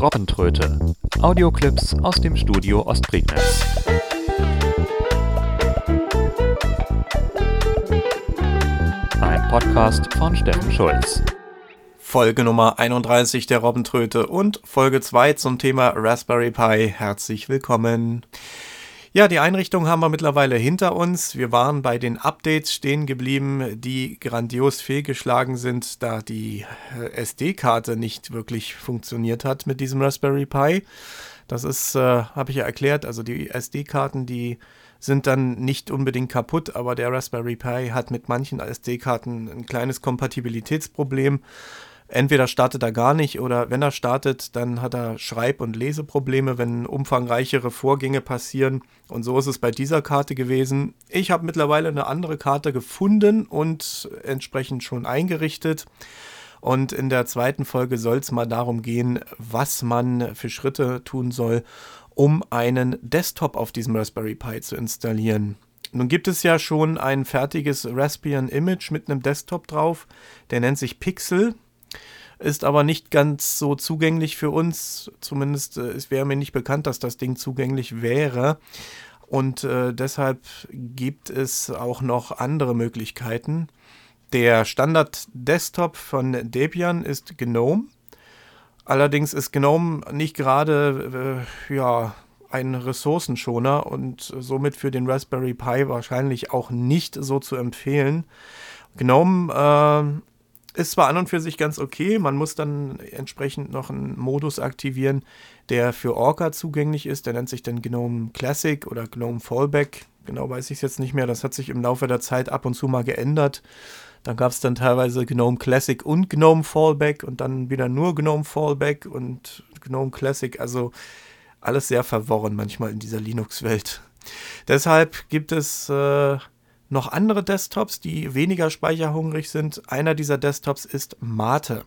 Robbentröte. Audioclips aus dem Studio Ostprignitz. Ein Podcast von Steffen Schulz. Folge Nummer 31 der Robbentröte und Folge 2 zum Thema Raspberry Pi. Herzlich willkommen. Ja, die Einrichtung haben wir mittlerweile hinter uns. Wir waren bei den Updates stehen geblieben, die grandios fehlgeschlagen sind, da die äh, SD-Karte nicht wirklich funktioniert hat mit diesem Raspberry Pi. Das ist, äh, habe ich ja erklärt, also die SD-Karten, die sind dann nicht unbedingt kaputt, aber der Raspberry Pi hat mit manchen SD-Karten ein kleines Kompatibilitätsproblem entweder startet er gar nicht oder wenn er startet, dann hat er Schreib- und Leseprobleme, wenn umfangreichere Vorgänge passieren. Und so ist es bei dieser Karte gewesen. Ich habe mittlerweile eine andere Karte gefunden und entsprechend schon eingerichtet. Und in der zweiten Folge soll es mal darum gehen, was man für Schritte tun soll, um einen Desktop auf diesem Raspberry Pi zu installieren. Nun gibt es ja schon ein fertiges Raspbian Image mit einem Desktop drauf, der nennt sich Pixel ist aber nicht ganz so zugänglich für uns. Zumindest äh, es wäre mir nicht bekannt, dass das Ding zugänglich wäre. Und äh, deshalb gibt es auch noch andere Möglichkeiten. Der Standard-Desktop von Debian ist GNOME. Allerdings ist GNOME nicht gerade äh, ja, ein Ressourcenschoner und somit für den Raspberry Pi wahrscheinlich auch nicht so zu empfehlen. GNOME äh, ist zwar an und für sich ganz okay, man muss dann entsprechend noch einen Modus aktivieren, der für Orca zugänglich ist. Der nennt sich dann GNOME Classic oder GNOME Fallback. Genau weiß ich es jetzt nicht mehr. Das hat sich im Laufe der Zeit ab und zu mal geändert. Dann gab es dann teilweise GNOME Classic und GNOME Fallback und dann wieder nur GNOME Fallback und GNOME Classic. Also alles sehr verworren manchmal in dieser Linux-Welt. Deshalb gibt es äh, noch andere Desktops, die weniger speicherhungrig sind. Einer dieser Desktops ist Mate.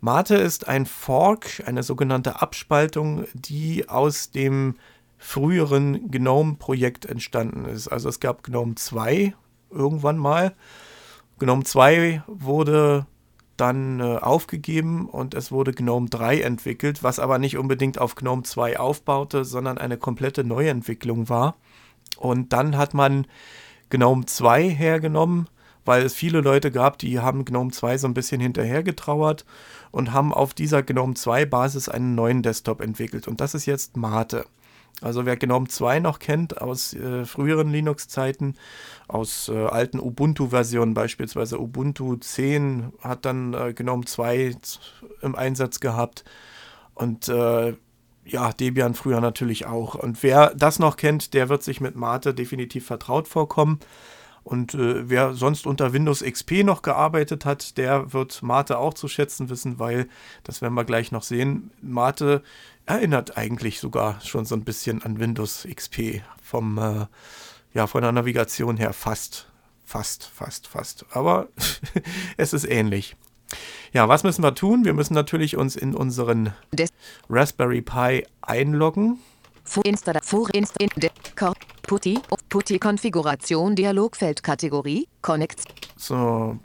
Mate ist ein Fork, eine sogenannte Abspaltung, die aus dem früheren GNOME-Projekt entstanden ist. Also es gab GNOME 2 irgendwann mal. GNOME 2 wurde dann äh, aufgegeben und es wurde GNOME 3 entwickelt, was aber nicht unbedingt auf GNOME 2 aufbaute, sondern eine komplette Neuentwicklung war. Und dann hat man GNOME 2 hergenommen, weil es viele Leute gab, die haben GNOME 2 so ein bisschen hinterher getrauert und haben auf dieser GNOME 2 Basis einen neuen Desktop entwickelt. Und das ist jetzt Mate. Also wer GNOME 2 noch kennt aus äh, früheren Linux-Zeiten, aus äh, alten Ubuntu-Versionen, beispielsweise Ubuntu 10 hat dann äh, GNOME 2 im Einsatz gehabt. Und äh, ja, Debian früher natürlich auch. Und wer das noch kennt, der wird sich mit Mate definitiv vertraut vorkommen. Und äh, wer sonst unter Windows XP noch gearbeitet hat, der wird Mate auch zu schätzen wissen, weil, das werden wir gleich noch sehen, Mate erinnert eigentlich sogar schon so ein bisschen an Windows XP vom, äh, ja, von der Navigation her fast, fast, fast, fast. Aber es ist ähnlich. Ja, was müssen wir tun? Wir müssen natürlich uns in unseren Des Raspberry Pi einloggen. Putty, Putty Konfiguration Dialogfeldkategorie Connect. So,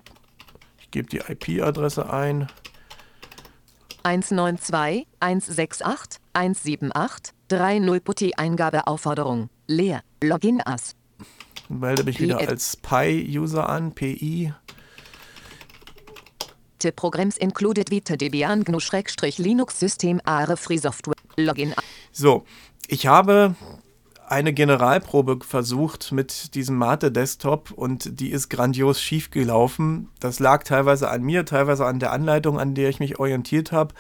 ich gebe die IP-Adresse ein. 192 168 178 30 Putty Eingabeaufforderung leer Login as. Melde mich wieder als Pi-User an, PI. The Programs included with Debian GNU-Linux System Are Free Software Login. So, ich habe eine Generalprobe versucht mit diesem Mate Desktop und die ist grandios schief gelaufen. Das lag teilweise an mir, teilweise an der Anleitung, an der ich mich orientiert habe,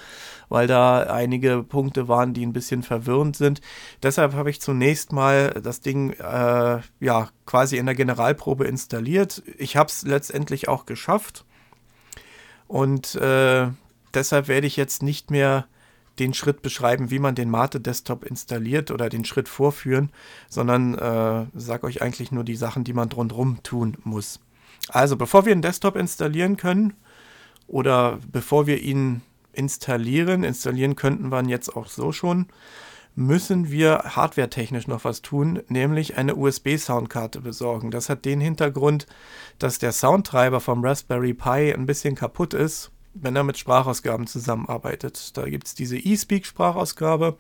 weil da einige Punkte waren, die ein bisschen verwirrend sind. Deshalb habe ich zunächst mal das Ding äh, ja quasi in der Generalprobe installiert. Ich habe es letztendlich auch geschafft. Und äh, deshalb werde ich jetzt nicht mehr den Schritt beschreiben, wie man den Mate Desktop installiert oder den Schritt vorführen, sondern äh, sage euch eigentlich nur die Sachen, die man drumherum tun muss. Also bevor wir einen Desktop installieren können oder bevor wir ihn installieren, installieren könnten wir ihn jetzt auch so schon, müssen wir hardwaretechnisch noch was tun, nämlich eine USB-Soundkarte besorgen. Das hat den Hintergrund, dass der Soundtreiber vom Raspberry Pi ein bisschen kaputt ist wenn er mit Sprachausgaben zusammenarbeitet. Da gibt es diese eSpeak-Sprachausgabe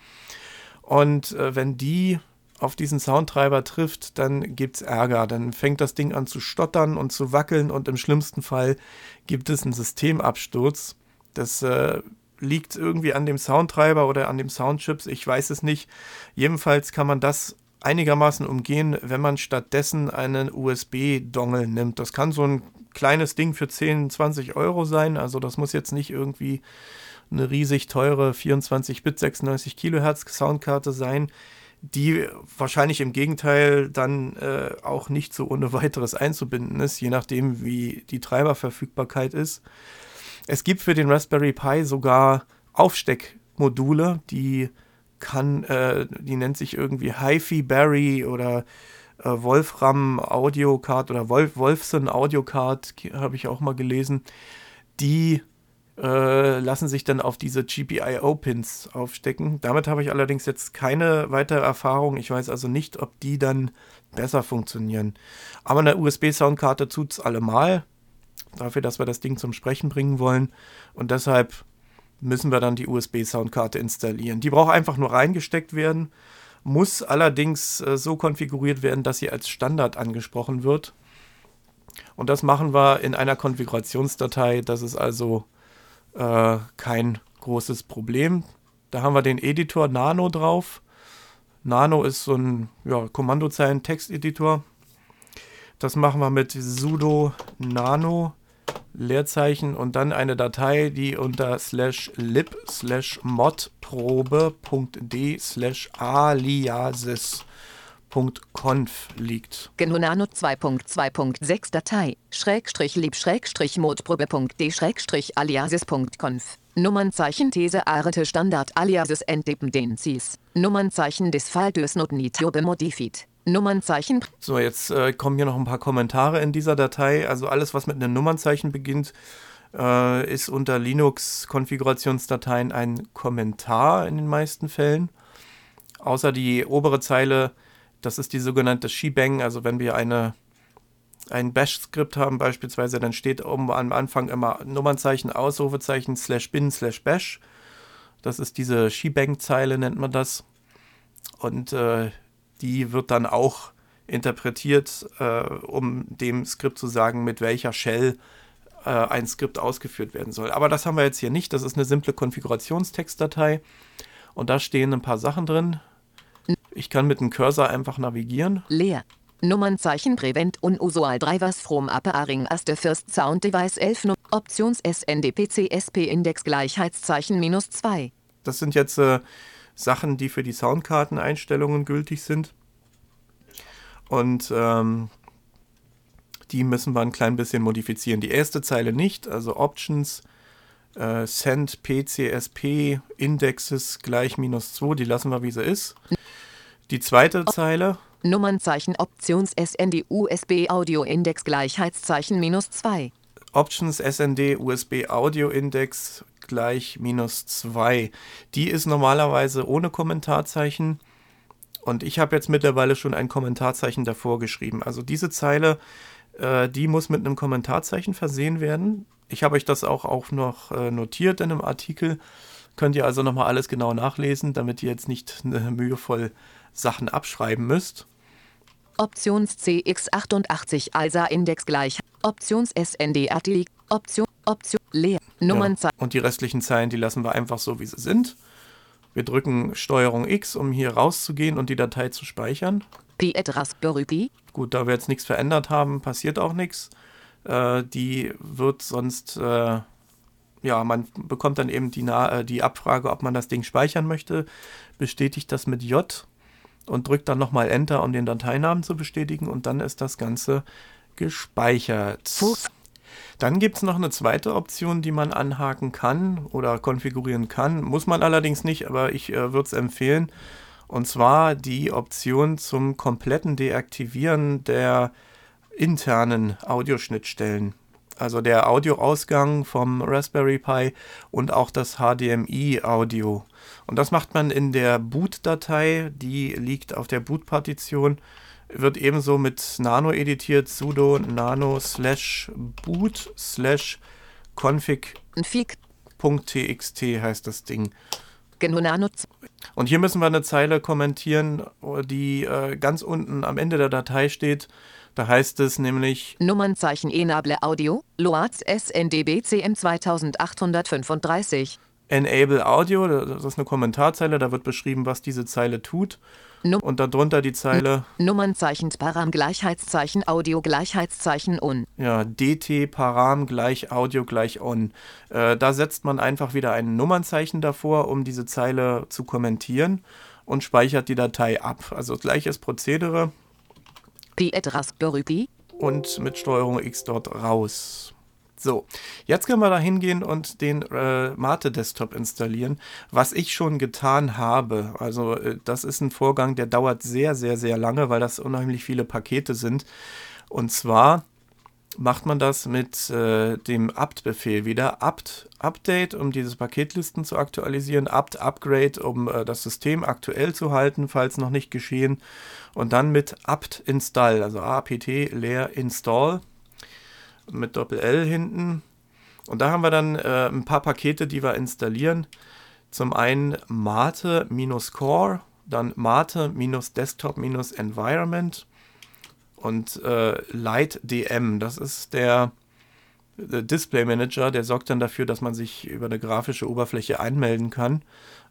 und äh, wenn die auf diesen Soundtreiber trifft, dann gibt es Ärger. Dann fängt das Ding an zu stottern und zu wackeln und im schlimmsten Fall gibt es einen Systemabsturz. Das äh, liegt irgendwie an dem Soundtreiber oder an dem Soundchips, ich weiß es nicht. Jedenfalls kann man das einigermaßen umgehen, wenn man stattdessen einen USB-Dongle nimmt. Das kann so ein kleines Ding für 10, 20 Euro sein. Also das muss jetzt nicht irgendwie eine riesig teure 24-Bit 96 Kilohertz Soundkarte sein die wahrscheinlich im Gegenteil dann äh, auch nicht so ohne weiteres einzubinden ist, je nachdem, wie die Treiberverfügbarkeit ist. Es gibt für den Raspberry Pi sogar Aufsteckmodule, die kann, äh, die nennt sich irgendwie HiFi Berry oder äh, Wolfram Audio Card oder Wolf, Wolfson Audio Card, habe ich auch mal gelesen, die äh, lassen sich dann auf diese GPIO-Pins aufstecken. Damit habe ich allerdings jetzt keine weitere Erfahrung. Ich weiß also nicht, ob die dann besser funktionieren. Aber eine USB-Soundkarte tut es allemal. Dafür, dass wir das Ding zum Sprechen bringen wollen. Und deshalb müssen wir dann die USB-Soundkarte installieren. Die braucht einfach nur reingesteckt werden, muss allerdings äh, so konfiguriert werden, dass sie als Standard angesprochen wird. Und das machen wir in einer Konfigurationsdatei. Das ist also äh, kein großes Problem. Da haben wir den Editor Nano drauf. Nano ist so ein ja, Kommandozeilen-Texteditor. Das machen wir mit sudo nano Leerzeichen und dann eine Datei, die unter slash lib slash modprobe.d slash aliases .conf liegt. GNU Nano 2.2.6 Datei, Schrägstrich lieb Schrägstrich Modprobe.d Schrägstrich aliasis.conf. Nummernzeichen These Arete Standard aliasis Entdependencies. Nummernzeichen des Faltus not nitio bemodifit. Nummernzeichen. So, jetzt äh, kommen hier noch ein paar Kommentare in dieser Datei. Also alles, was mit einem Nummernzeichen beginnt, äh, ist unter Linux-Konfigurationsdateien ein Kommentar in den meisten Fällen. Außer die obere Zeile das ist die sogenannte Shebang. Also wenn wir eine, ein Bash-Skript haben beispielsweise, dann steht oben am Anfang immer Nummernzeichen, Ausrufezeichen, slash bin, slash bash. Das ist diese Shebang-Zeile, nennt man das. Und äh, die wird dann auch interpretiert, äh, um dem Skript zu sagen, mit welcher Shell äh, ein Skript ausgeführt werden soll. Aber das haben wir jetzt hier nicht. Das ist eine simple Konfigurationstextdatei. Und da stehen ein paar Sachen drin. Ich kann mit dem Cursor einfach navigieren. Leer. Nummernzeichen Prevent Unusual Drivers from Appearing as the First Sound Device 11 no Options SNDPCSP Index Gleichheitszeichen minus 2. Das sind jetzt äh, Sachen, die für die Soundkarteneinstellungen gültig sind. Und ähm, die müssen wir ein klein bisschen modifizieren. Die erste Zeile nicht, also Options äh, Send PCSP Indexes gleich minus 2, die lassen wir wie sie ist. Die zweite Zeile. Nummernzeichen Options SND USB Audio Index Gleichheitszeichen minus 2. Options SND USB Audio Index gleich minus 2. Die ist normalerweise ohne Kommentarzeichen. Und ich habe jetzt mittlerweile schon ein Kommentarzeichen davor geschrieben. Also diese Zeile, äh, die muss mit einem Kommentarzeichen versehen werden. Ich habe euch das auch, auch noch äh, notiert in einem Artikel. Könnt ihr also nochmal alles genau nachlesen, damit ihr jetzt nicht äh, mühevoll Sachen abschreiben müsst. Options CX88 ALSA Index gleich. Options SND Artikel. Option, Option, leer. Nummernzeichen. Ja, und die restlichen Zeilen, die lassen wir einfach so, wie sie sind. Wir drücken Steuerung X, um hier rauszugehen und die Datei zu speichern. Gut, da wir jetzt nichts verändert haben, passiert auch nichts. Äh, die wird sonst, äh, ja, man bekommt dann eben die, äh, die Abfrage, ob man das Ding speichern möchte. Bestätigt das mit J und drückt dann nochmal Enter, um den Dateinamen zu bestätigen und dann ist das Ganze gespeichert. Fuß. Dann gibt es noch eine zweite Option, die man anhaken kann oder konfigurieren kann. Muss man allerdings nicht, aber ich äh, würde es empfehlen. Und zwar die Option zum kompletten Deaktivieren der internen Audioschnittstellen. Also der Audioausgang vom Raspberry Pi und auch das HDMI-Audio. Und das macht man in der Boot-Datei, die liegt auf der Boot-Partition, wird ebenso mit Nano editiert, sudo nano slash boot slash config.txt heißt das Ding. Nano Und hier müssen wir eine Zeile kommentieren, die äh, ganz unten am Ende der Datei steht. Da heißt es nämlich Nummernzeichen Enable Audio, Loads SNDB CM 2835. Enable Audio, das ist eine Kommentarzeile, da wird beschrieben, was diese Zeile tut. Num Und darunter die Zeile Nummernzeichen Param Gleichheitszeichen Audio Gleichheitszeichen Un. ja, dt param gleich Audio gleich on. Äh, da setzt man einfach wieder ein Nummernzeichen davor, um diese Zeile zu kommentieren und speichert die Datei ab. Also gleiches Prozedere Piet Raspberry Pi. und mit Steuerung X dort raus. So, jetzt können wir da hingehen und den äh, Mate Desktop installieren, was ich schon getan habe. Also äh, das ist ein Vorgang, der dauert sehr, sehr, sehr lange, weil das unheimlich viele Pakete sind. Und zwar macht man das mit äh, dem apt-Befehl wieder. apt Update, um diese Paketlisten zu aktualisieren, apt Upgrade, um äh, das System aktuell zu halten, falls noch nicht geschehen. Und dann mit apt Install, also apt leer install mit Doppel-L hinten. Und da haben wir dann äh, ein paar Pakete, die wir installieren. Zum einen Mate-Core, dann Mate-Desktop-Environment und äh, LightDM. Das ist der, der Display Manager, der sorgt dann dafür, dass man sich über eine grafische Oberfläche einmelden kann.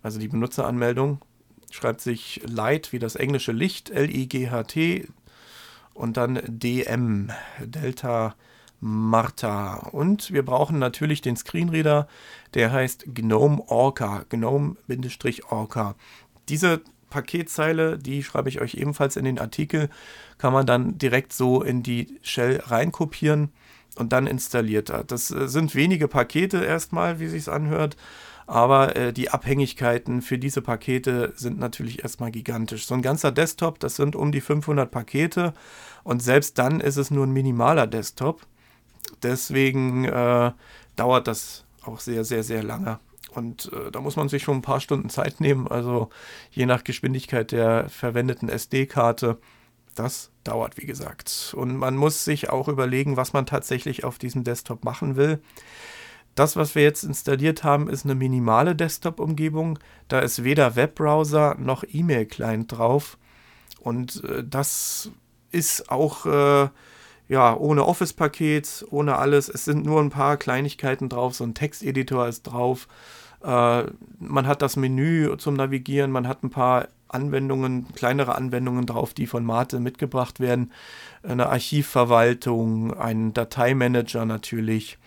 Also die Benutzeranmeldung schreibt sich Light wie das englische Licht, L-I-G-H-T und dann DM, Delta Martha. Und wir brauchen natürlich den Screenreader, der heißt GNOME Orca, GNOME-Orca. Diese Paketzeile, die schreibe ich euch ebenfalls in den Artikel, kann man dann direkt so in die Shell reinkopieren und dann installiert er. Das äh, sind wenige Pakete erstmal, wie sich anhört, aber äh, die Abhängigkeiten für diese Pakete sind natürlich erstmal gigantisch. So ein ganzer Desktop, das sind um die 500 Pakete und selbst dann ist es nur ein minimaler Desktop. Deswegen äh, dauert das auch sehr, sehr, sehr lange. Und äh, da muss man sich schon ein paar Stunden Zeit nehmen. Also je nach Geschwindigkeit der verwendeten SD-Karte. Das dauert, wie gesagt. Und man muss sich auch überlegen, was man tatsächlich auf diesem Desktop machen will. Das, was wir jetzt installiert haben, ist eine minimale Desktop-Umgebung. Da ist weder Webbrowser noch E-Mail-Client drauf. Und äh, das ist auch äh, ja, ohne Office-Paket, ohne alles. Es sind nur ein paar Kleinigkeiten drauf. So ein Texteditor ist drauf. Äh, man hat das Menü zum Navigieren. Man hat ein paar Anwendungen, kleinere Anwendungen drauf, die von Mate mitgebracht werden. Eine Archivverwaltung, ein Dateimanager natürlich.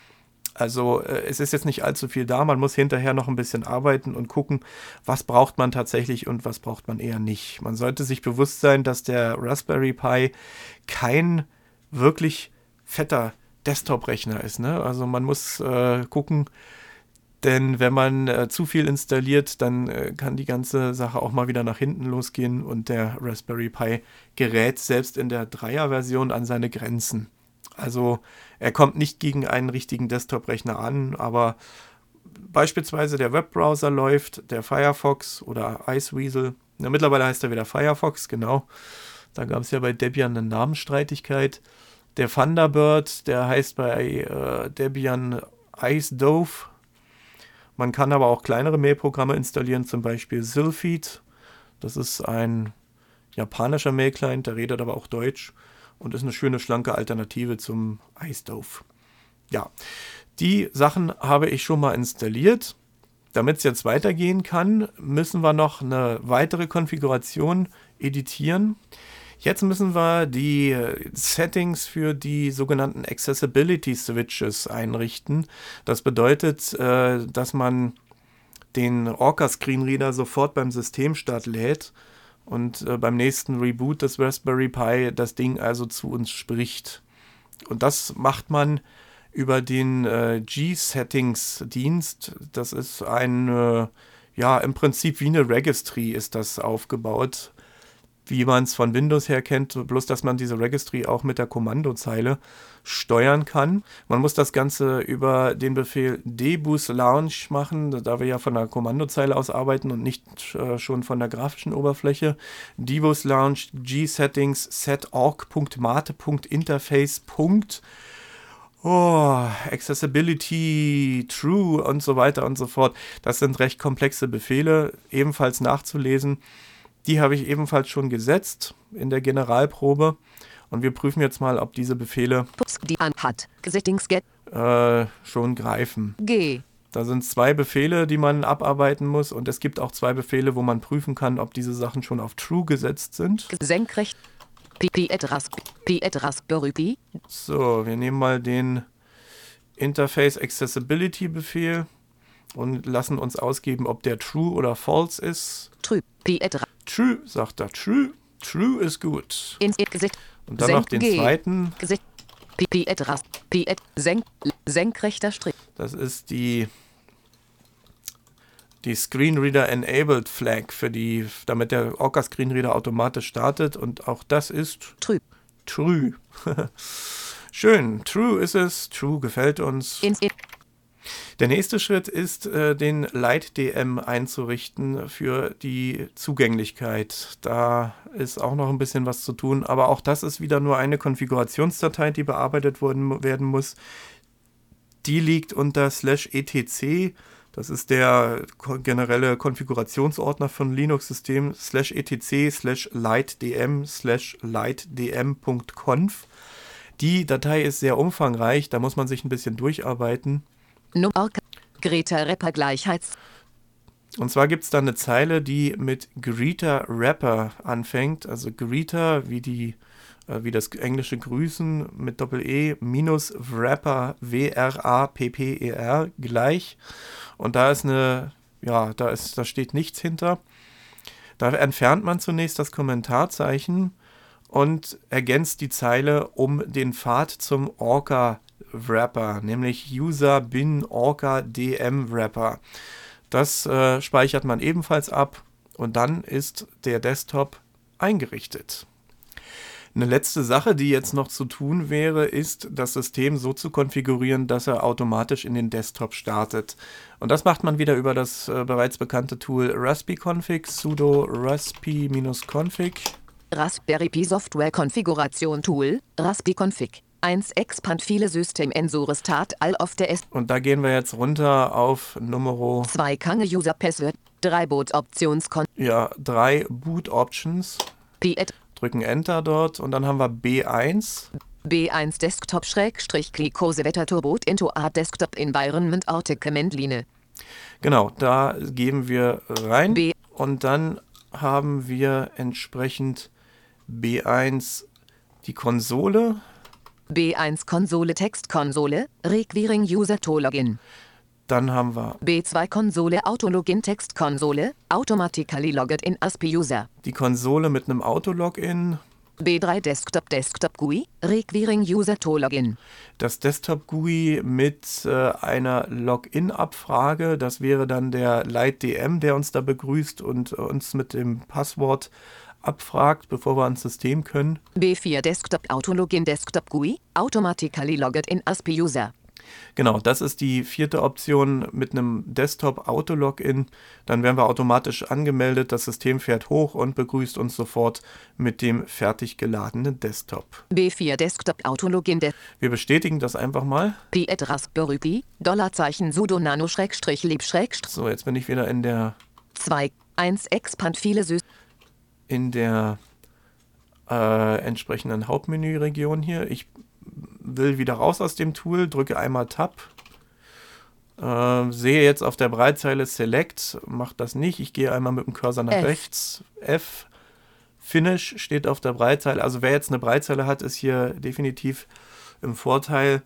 Also äh, es ist jetzt nicht allzu viel da. Man muss hinterher noch ein bisschen arbeiten und gucken, was braucht man tatsächlich und was braucht man eher nicht. Man sollte sich bewusst sein, dass der Raspberry Pi kein wirklich fetter Desktop-Rechner ist. Ne? Also man muss äh, gucken, denn wenn man äh, zu viel installiert, dann äh, kann die ganze Sache auch mal wieder nach hinten losgehen und der Raspberry Pi gerät selbst in der Dreier-Version an seine Grenzen. Also er kommt nicht gegen einen richtigen Desktop-Rechner an, aber beispielsweise der Webbrowser läuft, der Firefox oder Iceweasel. Ja, mittlerweile heißt er wieder Firefox, genau. Da gab es ja bei Debian eine Namensstreitigkeit. Der Thunderbird, der heißt bei äh, Debian Ice Dove. Man kann aber auch kleinere Mailprogramme installieren, zum Beispiel Sylphid. Das ist ein japanischer Mail-Client, der redet aber auch Deutsch und ist eine schöne, schlanke Alternative zum iStove. Ja, die Sachen habe ich schon mal installiert. Damit es jetzt weitergehen kann, müssen wir noch eine weitere Konfiguration editieren. Jetzt müssen wir die äh, Settings für die sogenannten Accessibility Switches einrichten. Das bedeutet, äh, dass man den Orca Screenreader sofort beim Systemstart lädt und äh, beim nächsten Reboot des Raspberry Pi das Ding also zu uns spricht. Und das macht man über den G-Settings-Dienst. Das ist ein, ja, im Prinzip wie eine Registry ist das aufgebaut wie man es von Windows her kennt, bloß dass man diese Registry auch mit der Kommandozeile steuern kann. Man muss das Ganze über den Befehl debus launch machen, da wir ja von der Kommandozeile aus arbeiten und nicht äh, schon von der grafischen Oberfläche. debus launch g-settings set org.mate.interface. oh, Accessibility, True und so weiter und so fort. Das sind recht komplexe Befehle, ebenfalls nachzulesen. Die habe ich ebenfalls schon gesetzt in der Generalprobe. Und wir prüfen jetzt mal, ob diese Befehle äh, schon greifen. G. Da sind zwei Befehle, die man abarbeiten muss. Und es gibt auch zwei Befehle, wo man prüfen kann, ob diese Sachen schon auf True gesetzt sind. Senkrecht. So, wir nehmen mal den Interface Accessibility Befehl und lassen uns ausgeben, ob der True oder False ist. Ra. True, sagt er. True. True ist gut. Und dann noch den zweiten. Senkrechter Strich. Das ist die, die Screenreader Enabled Flag, für die, damit der Orca Screenreader automatisch startet. Und auch das ist Trüb. True. Schön. True ist es. True gefällt uns. Der nächste Schritt ist, äh, den Light-DM einzurichten für die Zugänglichkeit. Da ist auch noch ein bisschen was zu tun, aber auch das ist wieder nur eine Konfigurationsdatei, die bearbeitet worden, werden muss. Die liegt unter slash etc. Das ist der generelle Konfigurationsordner von Linux-System slash etc slash lightdm slash lightdm.conf. Die Datei ist sehr umfangreich, da muss man sich ein bisschen durcharbeiten. Num Orca. Greta Rapper Gleichheits. Und zwar gibt es da eine Zeile, die mit Greeter Rapper anfängt. Also Greeter wie die äh, wie das englische Grüßen mit Doppel-E minus Wrapper W-R-A-P-P-E-R gleich. Und da ist eine, ja, da ist, da steht nichts hinter. Da entfernt man zunächst das Kommentarzeichen und ergänzt die Zeile um den Pfad zum Orca Wrapper, nämlich user bin orca dm Wrapper. Das äh, speichert man ebenfalls ab und dann ist der Desktop eingerichtet. Eine letzte Sache, die jetzt noch zu tun wäre, ist, das System so zu konfigurieren, dass er automatisch in den Desktop startet. Und das macht man wieder über das äh, bereits bekannte Tool raspi-config, sudo raspi-config. Raspberry Pi Software Konfiguration Tool. Raspi-Config. 1 Expand viele System Ensure Start all of der S. Und da gehen wir jetzt runter auf Nummer 2 Kange User Password. 3 Boot Optionskon. ja, 3 Boot Options. Pi et. Drücken Enter dort und dann haben wir B1. B1 Desktop Schrägstrich Glycose Wetter Turbot into A Desktop Environment Command Line. Genau, da geben wir rein. B. Und dann haben wir entsprechend B1 die Konsole. B1 Konsole Textkonsole. Requiring User to Login. Dann haben wir B2 Konsole Autologin Textkonsole. Automatically logged in ASPI User. die Konsole mit einem Autologin, B3 Desktop Desktop GUI. Requiring User to Login. das Desktop-GUI mit äh, einer Login-Abfrage. Das wäre dann der LightDM, der uns da begrüßt und uns mit dem Passwort abfragt, bevor wir ans System können. B4 Desktop Autologin Desktop GUI. Automatically logged in ASPI User. Genau, das ist die vierte Option mit einem Desktop-Auto-Login. Dann werden wir automatisch angemeldet, das System fährt hoch und begrüßt uns sofort mit dem fertig geladenen Desktop. B4 Desktop Autologin de Wir bestätigen das einfach mal. Pi et Raspberry Pi. Dollarzeichen sudo nano Schrägstrich lieb Schrägstrich So, jetzt bin ich wieder in der 2 1 Expand viele System. In der äh, entsprechenden Hauptmenüregion hier. Ich will wieder raus aus dem Tool, drücke einmal Tab. Äh, sehe jetzt auf der Breitzeile Select, macht das nicht. Ich gehe einmal mit dem Cursor nach F. rechts. F. Finish steht auf der Breitzeile. Also wer jetzt eine Breitzeile hat, ist hier definitiv im Vorteil.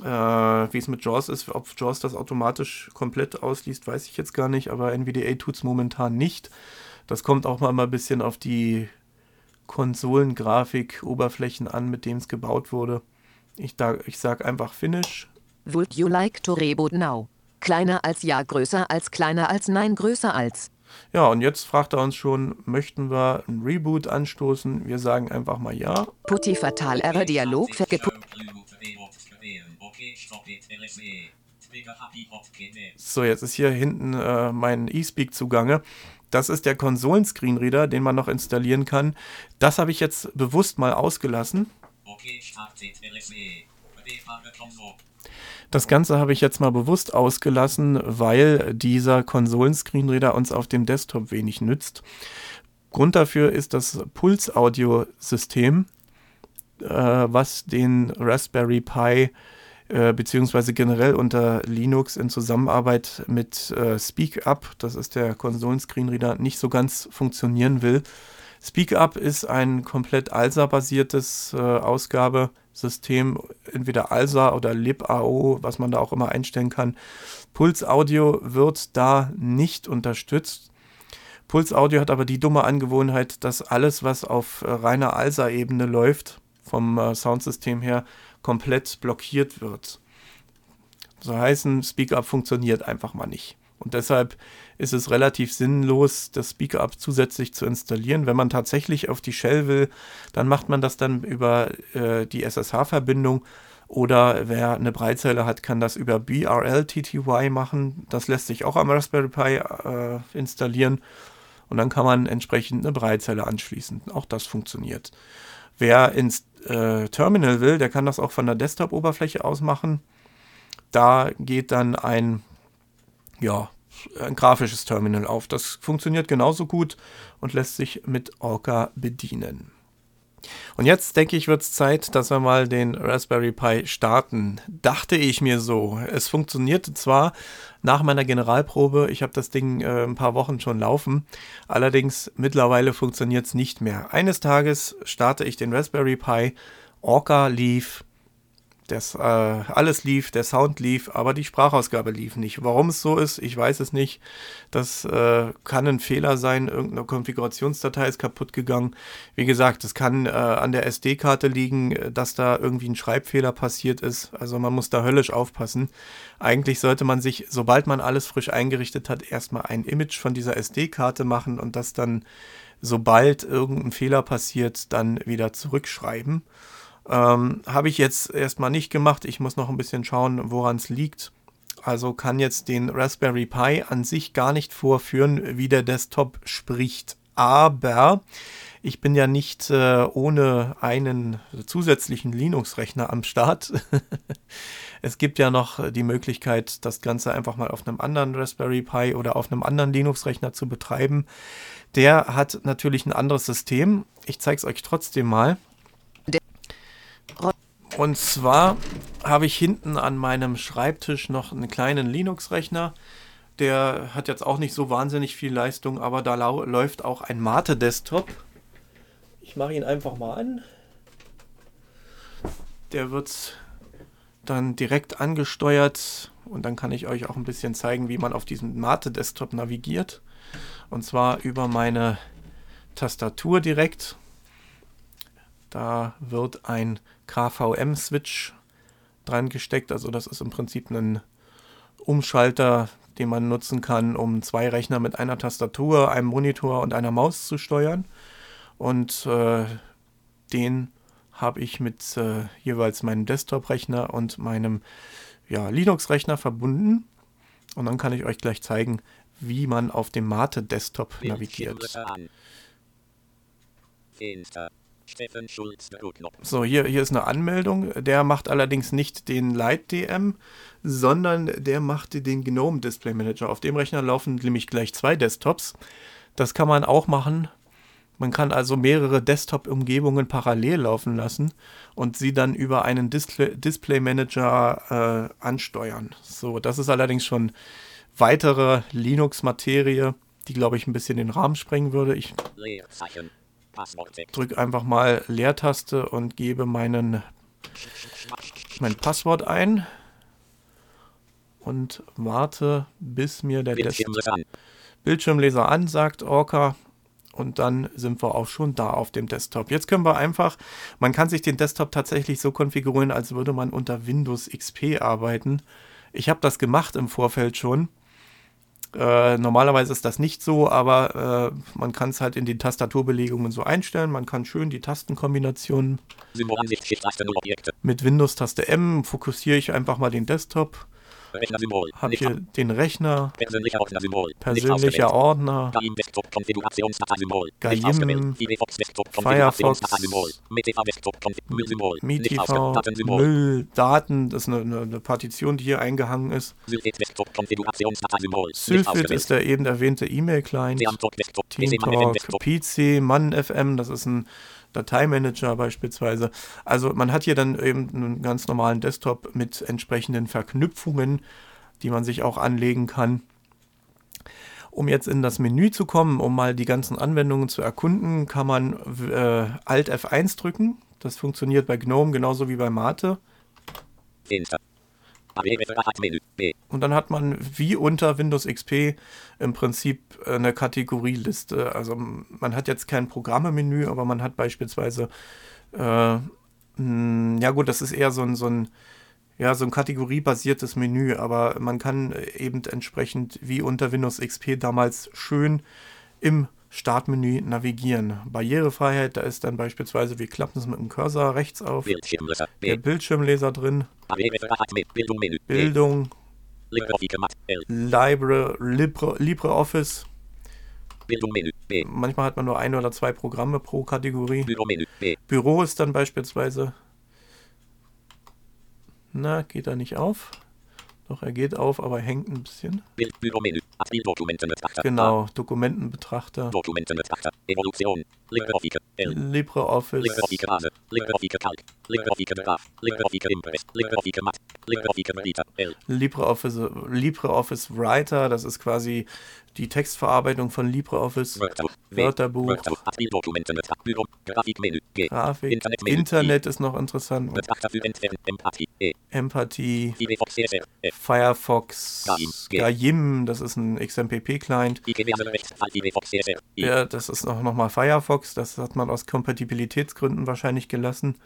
Äh, wie es mit JAWS ist, ob JAWS das automatisch komplett ausliest, weiß ich jetzt gar nicht, aber NVDA tut es momentan nicht. Das kommt auch mal ein bisschen auf die Konsolengrafik, Oberflächen an, mit dem es gebaut wurde. Ich, da, ich sage einfach Finish. Would you like to reboot now? Kleiner als ja, größer als kleiner als nein, größer als. Ja, und jetzt fragt er uns schon, möchten wir ein Reboot anstoßen? Wir sagen einfach mal ja. Putti fatal error Dialog. So, jetzt ist hier hinten äh, mein eSpeak zugange. Das ist der Konsolenscreenreader, den man noch installieren kann. Das habe ich jetzt bewusst mal ausgelassen. Das Ganze habe ich jetzt mal bewusst ausgelassen, weil dieser Konsolenscreenreader uns auf dem Desktop wenig nützt. Grund dafür ist das Puls-Audio-System, äh, was den Raspberry Pi äh, beziehungsweise generell unter Linux in Zusammenarbeit mit äh, SpeakUp, das ist der Konsolenscreenreader, nicht so ganz funktionieren will. SpeakUp ist ein komplett ALSA-basiertes äh, Ausgabesystem, entweder ALSA oder libAO, was man da auch immer einstellen kann. Puls Audio wird da nicht unterstützt. Puls Audio hat aber die dumme Angewohnheit, dass alles, was auf äh, reiner ALSA-Ebene läuft, vom äh, Soundsystem her, komplett blockiert wird. So heißen, SpeakUp funktioniert einfach mal nicht. Und deshalb ist es relativ sinnlos, das SpeakUp zusätzlich zu installieren. Wenn man tatsächlich auf die Shell will, dann macht man das dann über äh, die SSH-Verbindung. Oder wer eine Breitzelle hat, kann das über BRL-TTY machen. Das lässt sich auch am Raspberry Pi äh, installieren. Und dann kann man entsprechend eine Breitzelle anschließen. Auch das funktioniert. Wer ins äh, Terminal will, der kann das auch von der Desktop-Oberfläche aus machen. Da geht dann ein, ja, ein grafisches Terminal auf. Das funktioniert genauso gut und lässt sich mit Orca bedienen. Und jetzt denke ich, wird es Zeit, dass wir mal den Raspberry Pi starten. Dachte ich mir so. Es funktionierte zwar nach meiner Generalprobe, ich habe das Ding äh, ein paar Wochen schon laufen, allerdings mittlerweile funktioniert es nicht mehr. Eines Tages starte ich den Raspberry Pi, Orca lief, das, äh, alles lief, der Sound lief, aber die Sprachausgabe lief nicht. Warum es so ist, ich weiß es nicht. Das äh, kann ein Fehler sein, irgendeine Konfigurationsdatei ist kaputt gegangen. Wie gesagt, es kann äh, an der SD-Karte liegen, dass da irgendwie ein Schreibfehler passiert ist. Also man muss da höllisch aufpassen. Eigentlich sollte man sich, sobald man alles frisch eingerichtet hat, erstmal ein Image von dieser SD-Karte machen und das dann, sobald irgendein Fehler passiert, dann wieder zurückschreiben. Ähm, Habe ich jetzt erstmal nicht gemacht. Ich muss noch ein bisschen schauen, woran es liegt. Also kann jetzt den Raspberry Pi an sich gar nicht vorführen, wie der Desktop spricht. Aber ich bin ja nicht äh, ohne einen zusätzlichen Linux-Rechner am Start. es gibt ja noch die Möglichkeit, das Ganze einfach mal auf einem anderen Raspberry Pi oder auf einem anderen Linux-Rechner zu betreiben. Der hat natürlich ein anderes System. Ich zeige es euch trotzdem mal. Und zwar habe ich hinten an meinem Schreibtisch noch einen kleinen Linux-Rechner. Der hat jetzt auch nicht so wahnsinnig viel Leistung, aber da läuft auch ein Mate-Desktop. Ich mache ihn einfach mal an. Der wird dann direkt angesteuert und dann kann ich euch auch ein bisschen zeigen, wie man auf diesem Mate-Desktop navigiert. Und zwar über meine Tastatur direkt. Da wird ein KVM-Switch dran gesteckt. Also das ist im Prinzip ein Umschalter, den man nutzen kann, um zwei Rechner mit einer Tastatur, einem Monitor und einer Maus zu steuern. Und äh, den habe ich mit äh, jeweils meinem Desktop-Rechner und meinem ja, Linux-Rechner verbunden. Und dann kann ich euch gleich zeigen, wie man auf dem Mate-Desktop navigiert. Fenster. Steffen Schulz. So, hier, hier ist eine Anmeldung. Der macht allerdings nicht den Light-DM, sondern der macht den GNOME Display Manager. Auf dem Rechner laufen nämlich gleich zwei Desktops. Das kann man auch machen. Man kann also mehrere Desktop-Umgebungen parallel laufen lassen und sie dann über einen Display, Display Manager äh, ansteuern. So, das ist allerdings schon weitere Linux-Materie, die, glaube ich, ein bisschen den Rahmen sprengen würde. Ich drücke einfach mal Leertaste und gebe meinen, mein Passwort ein und warte, bis mir der Bildschirmleser, an. Bildschirmleser ansagt, Orca. Und dann sind wir auch schon da auf dem Desktop. Jetzt können wir einfach, man kann sich den Desktop tatsächlich so konfigurieren, als würde man unter Windows XP arbeiten. Ich habe das gemacht im Vorfeld schon. Äh, normalerweise ist das nicht so, aber äh, man kann es halt in den Tastaturbelegungen so einstellen. Man kann schön die Tastenkombinationen mit Windows-Taste M fokussiere ich einfach mal den Desktop Rechnersymbol. Habe hier den Rechner, Persönlicher Ordnersymbol. Persönlicher. Ordner, Gaim Desktop Konfigurationsdateisymbol. Nicht Gaim. Firefox. Metiva Desktop Müllsymbol. MITV. Müll, Daten, das ist eine, eine, Partition, die hier eingehangen ist. Sylphet Desktop Konfigurationsdateisymbol. Nicht Sylphid ist der eben erwähnte E-Mail-Client. Teamtalk. PC, Mann FM, das ist ein Dateimanager beispielsweise. Also man hat hier dann eben einen ganz normalen Desktop mit entsprechenden Verknüpfungen, die man sich auch anlegen kann. Um jetzt in das Menü zu kommen, um mal die ganzen Anwendungen zu erkunden, kann man äh, Alt F1 drücken. Das funktioniert bei GNOME genauso wie bei Mate. Fenster. Und dann hat man wie unter Windows XP im Prinzip eine Kategorieliste. Also man hat jetzt kein Programmemenü, aber man hat beispielsweise, äh, mh, ja gut, das ist eher so ein, so ein, ja, so ein kategoriebasiertes Menü, aber man kann eben entsprechend wie unter Windows XP damals schön im Startmenü navigieren. Barrierefreiheit, da ist dann beispielsweise, wir klappen es mit dem Cursor rechts auf, Bildschirmlöser. der. Bildschirmleser drin. Bildung Menü. Bildung. Libre, Libre, LibreOffice. Bildung Menü. B. Manchmal hat man nur ein oder zwei Programme pro Kategorie. Büro Menü. Büro ist dann beispielsweise. Na, geht er nicht auf? Doch, er geht auf, aber hängt ein bisschen. Bild Büro Menü. Atril Dokumentenbetrachter. Genau, Dokumentenbetrachter. Dokumentenbetrachter. Evolution. LibreOffice. LibreOffice. LibreOffice Base. LibreOffice Calc. LibreOffice Graph. LibreOffice Impress. LibreOffice Mat. LibreOffice. L. LibreOffice, LibreOffice Writer, das ist quasi die Textverarbeitung von LibreOffice. Wörterbuch. Wörterbuch. Wörterbuch. Dokumentenbetrachter. Grafikmenü. G. Grafik. Internetmenü. Internet ist noch interessant. Betrachter für Entfernen. Empathie. E. Empathie. Firefox. F. Firefox. Gaim. G. Gaim, das ist ein XMPP-Client. Ja, das ist noch, noch mal Firefox. Das hat man aus Kompatibilitätsgründen wahrscheinlich gelassen.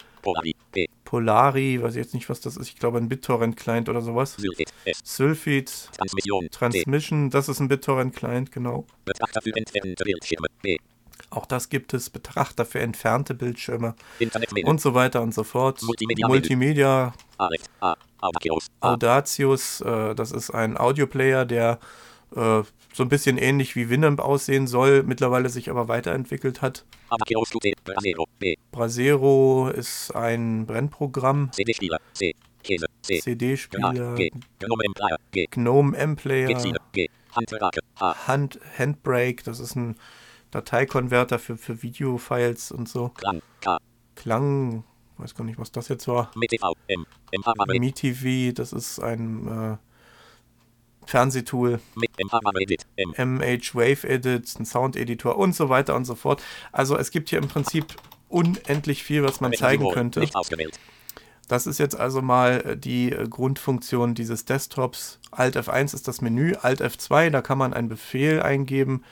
Polari. Weiß ich jetzt nicht, was das ist. Ich glaube, ein BitTorrent-Client oder sowas. Sylphid. Transmission. Das ist ein BitTorrent-Client, genau. Betrachter für entfernte Bildschirme. B. Auch das gibt es. Betrachter für entfernte Bildschirme und so weiter und so fort. Multimedia. Audacious, äh, das ist ein Audioplayer, der äh, so ein bisschen ähnlich wie Winamp aussehen soll, mittlerweile sich aber weiterentwickelt hat. Brasero. Ist ein Brennprogramm, CD-Spieler. CD-Spieler. Gnome M-Player. Hand, Handbrake, das ist ein Dateikonverter für, für Videofiles und so. Klang. K. Klang, weiß gar nicht, was das jetzt war. MTV. M. Empower MeTV, das ist ein äh, Fernsehtool. MH Wave Edit, ein Sound-Editor und so weiter und so fort. Also es gibt hier im Prinzip unendlich viel, was man zeigen könnte. Nicht ausgewählt. Das ist jetzt also mal äh, die äh, Grundfunktion dieses Desktops. Alt F1 ist das Menü, Alt F2, da kann man einen Befehl eingeben.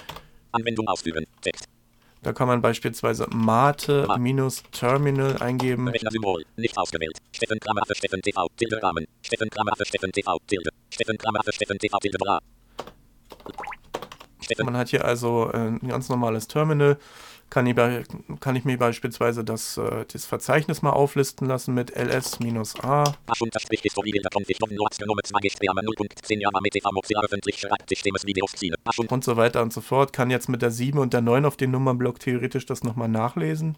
Anwendung ausführen. Text. Da kann man beispielsweise Mate-Terminal eingeben. Nicht ausgewählt. Steffen Klammer für Steffen TV. Tilde Rahmen. Steffen Klammer für Steffen TV. Tilde. Steffen Klammer für Steffen TV. Tilde bla. Man hat hier also äh, ein ganz normales Terminal. Kann ich, kann ich mir beispielsweise das, äh, das Verzeichnis mal auflisten lassen mit ls-a. Asch unterstrich History Bilder Config von Noats genommen 2 Gestwärme 0.10 Java mit TV Mozilla öffentlich Schreibsystemes Videos Ziele. Asch und so weiter und so fort. Kann jetzt mit der 7 und der 9 auf dem Nummernblock theoretisch das nochmal nachlesen.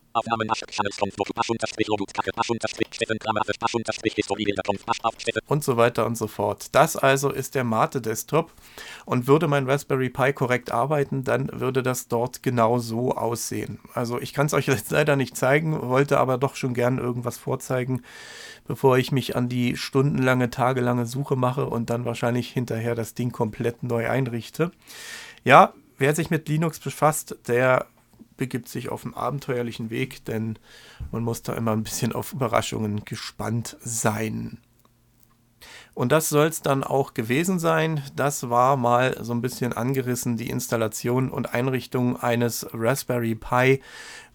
Und so weiter und so fort. Das also ist der Mate Desktop und würde mein Raspberry Pi korrekt arbeiten, dann würde das dort genau so aussehen. Also ich kann es euch jetzt leider nicht zeigen, wollte aber doch schon gern irgendwas vorzeigen, bevor ich mich an die stundenlange, tagelange Suche mache und dann wahrscheinlich hinterher das Ding komplett neu einrichte. Ja, wer sich mit Linux befasst, der begibt sich auf einen abenteuerlichen Weg, denn man muss da immer ein bisschen auf Überraschungen gespannt sein. Und das soll es dann auch gewesen sein. Das war mal so ein bisschen angerissen, die Installation und Einrichtung eines Raspberry Pi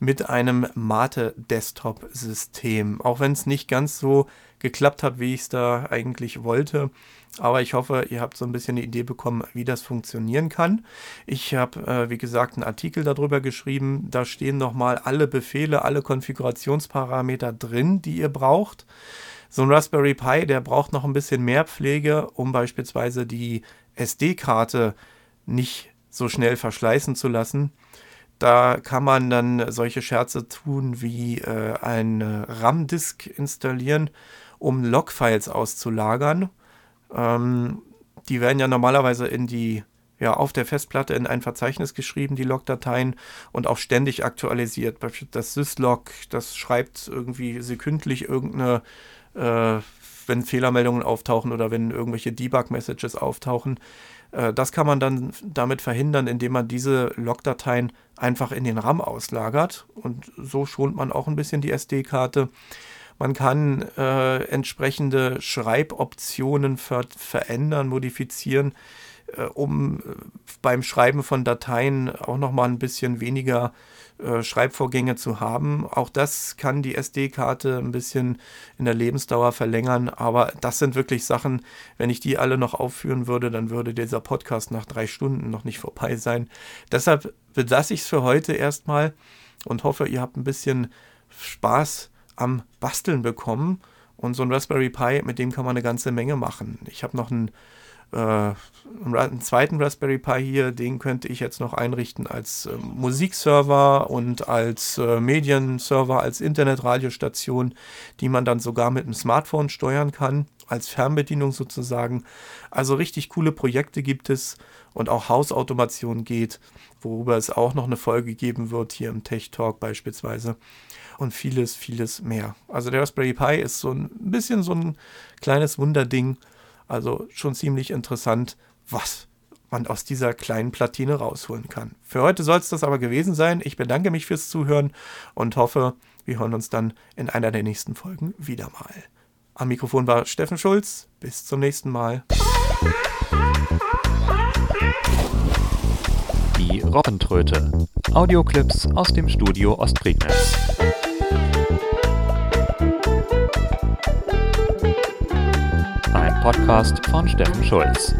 mit einem Mate-Desktop-System. Auch wenn es nicht ganz so geklappt hat, wie ich es da eigentlich wollte. Aber ich hoffe, ihr habt so ein bisschen eine Idee bekommen, wie das funktionieren kann. Ich habe, äh, wie gesagt, einen Artikel darüber geschrieben. Da stehen nochmal alle Befehle, alle Konfigurationsparameter drin, die ihr braucht. So ein Raspberry Pi, der braucht noch ein bisschen mehr Pflege, um beispielsweise die SD-Karte nicht so schnell verschleißen zu lassen. Da kann man dann solche Scherze tun wie äh, eine RAM-Disk installieren, um Logfiles auszulagern. Ähm, die werden ja normalerweise in die ja, auf der Festplatte in ein Verzeichnis geschrieben, die Logdateien, und auch ständig aktualisiert. Das Syslog, das schreibt irgendwie sekündlich irgendeine, äh, wenn Fehlermeldungen auftauchen oder wenn irgendwelche Debug-Messages auftauchen. Äh, das kann man dann damit verhindern, indem man diese Logdateien einfach in den RAM auslagert. Und so schont man auch ein bisschen die SD-Karte. Man kann äh, entsprechende Schreiboptionen ver verändern, modifizieren, äh, um äh, beim Schreiben von Dateien auch nochmal ein bisschen weniger äh, Schreibvorgänge zu haben. Auch das kann die SD-Karte ein bisschen in der Lebensdauer verlängern, aber das sind wirklich Sachen, wenn ich die alle noch aufführen würde, dann würde dieser Podcast nach drei Stunden noch nicht vorbei sein. Deshalb belasse ich es für heute erstmal und hoffe, ihr habt ein bisschen Spaß am Basteln bekommen. Und so ein Raspberry Pi, mit dem kann man eine ganze Menge machen. Ich habe noch einen äh, einen zweiten Raspberry Pi hier, den könnte ich jetzt noch einrichten als äh, Musikserver und als äh, Medienserver, als Internetradiostation, die man dann sogar mit dem Smartphone steuern kann, als Fernbedienung sozusagen. Also richtig coole Projekte gibt es und auch Hausautomation geht, worüber es auch noch eine Folge geben wird, hier im Tech Talk beispielsweise. Und vieles, vieles mehr. Also der Raspberry Pi ist so ein bisschen so ein kleines Wunderding also schon ziemlich interessant, was man aus dieser kleinen Platine rausholen kann. Für heute soll es das aber gewesen sein. Ich bedanke mich fürs Zuhören und hoffe, wir hören uns dann in einer der nächsten Folgen wieder mal. Am Mikrofon war Steffen Schulz. Bis zum nächsten Mal. Die Robbentröte. Audioclips aus dem Studio Ostprignitz. Podcast von Steffen Schulz.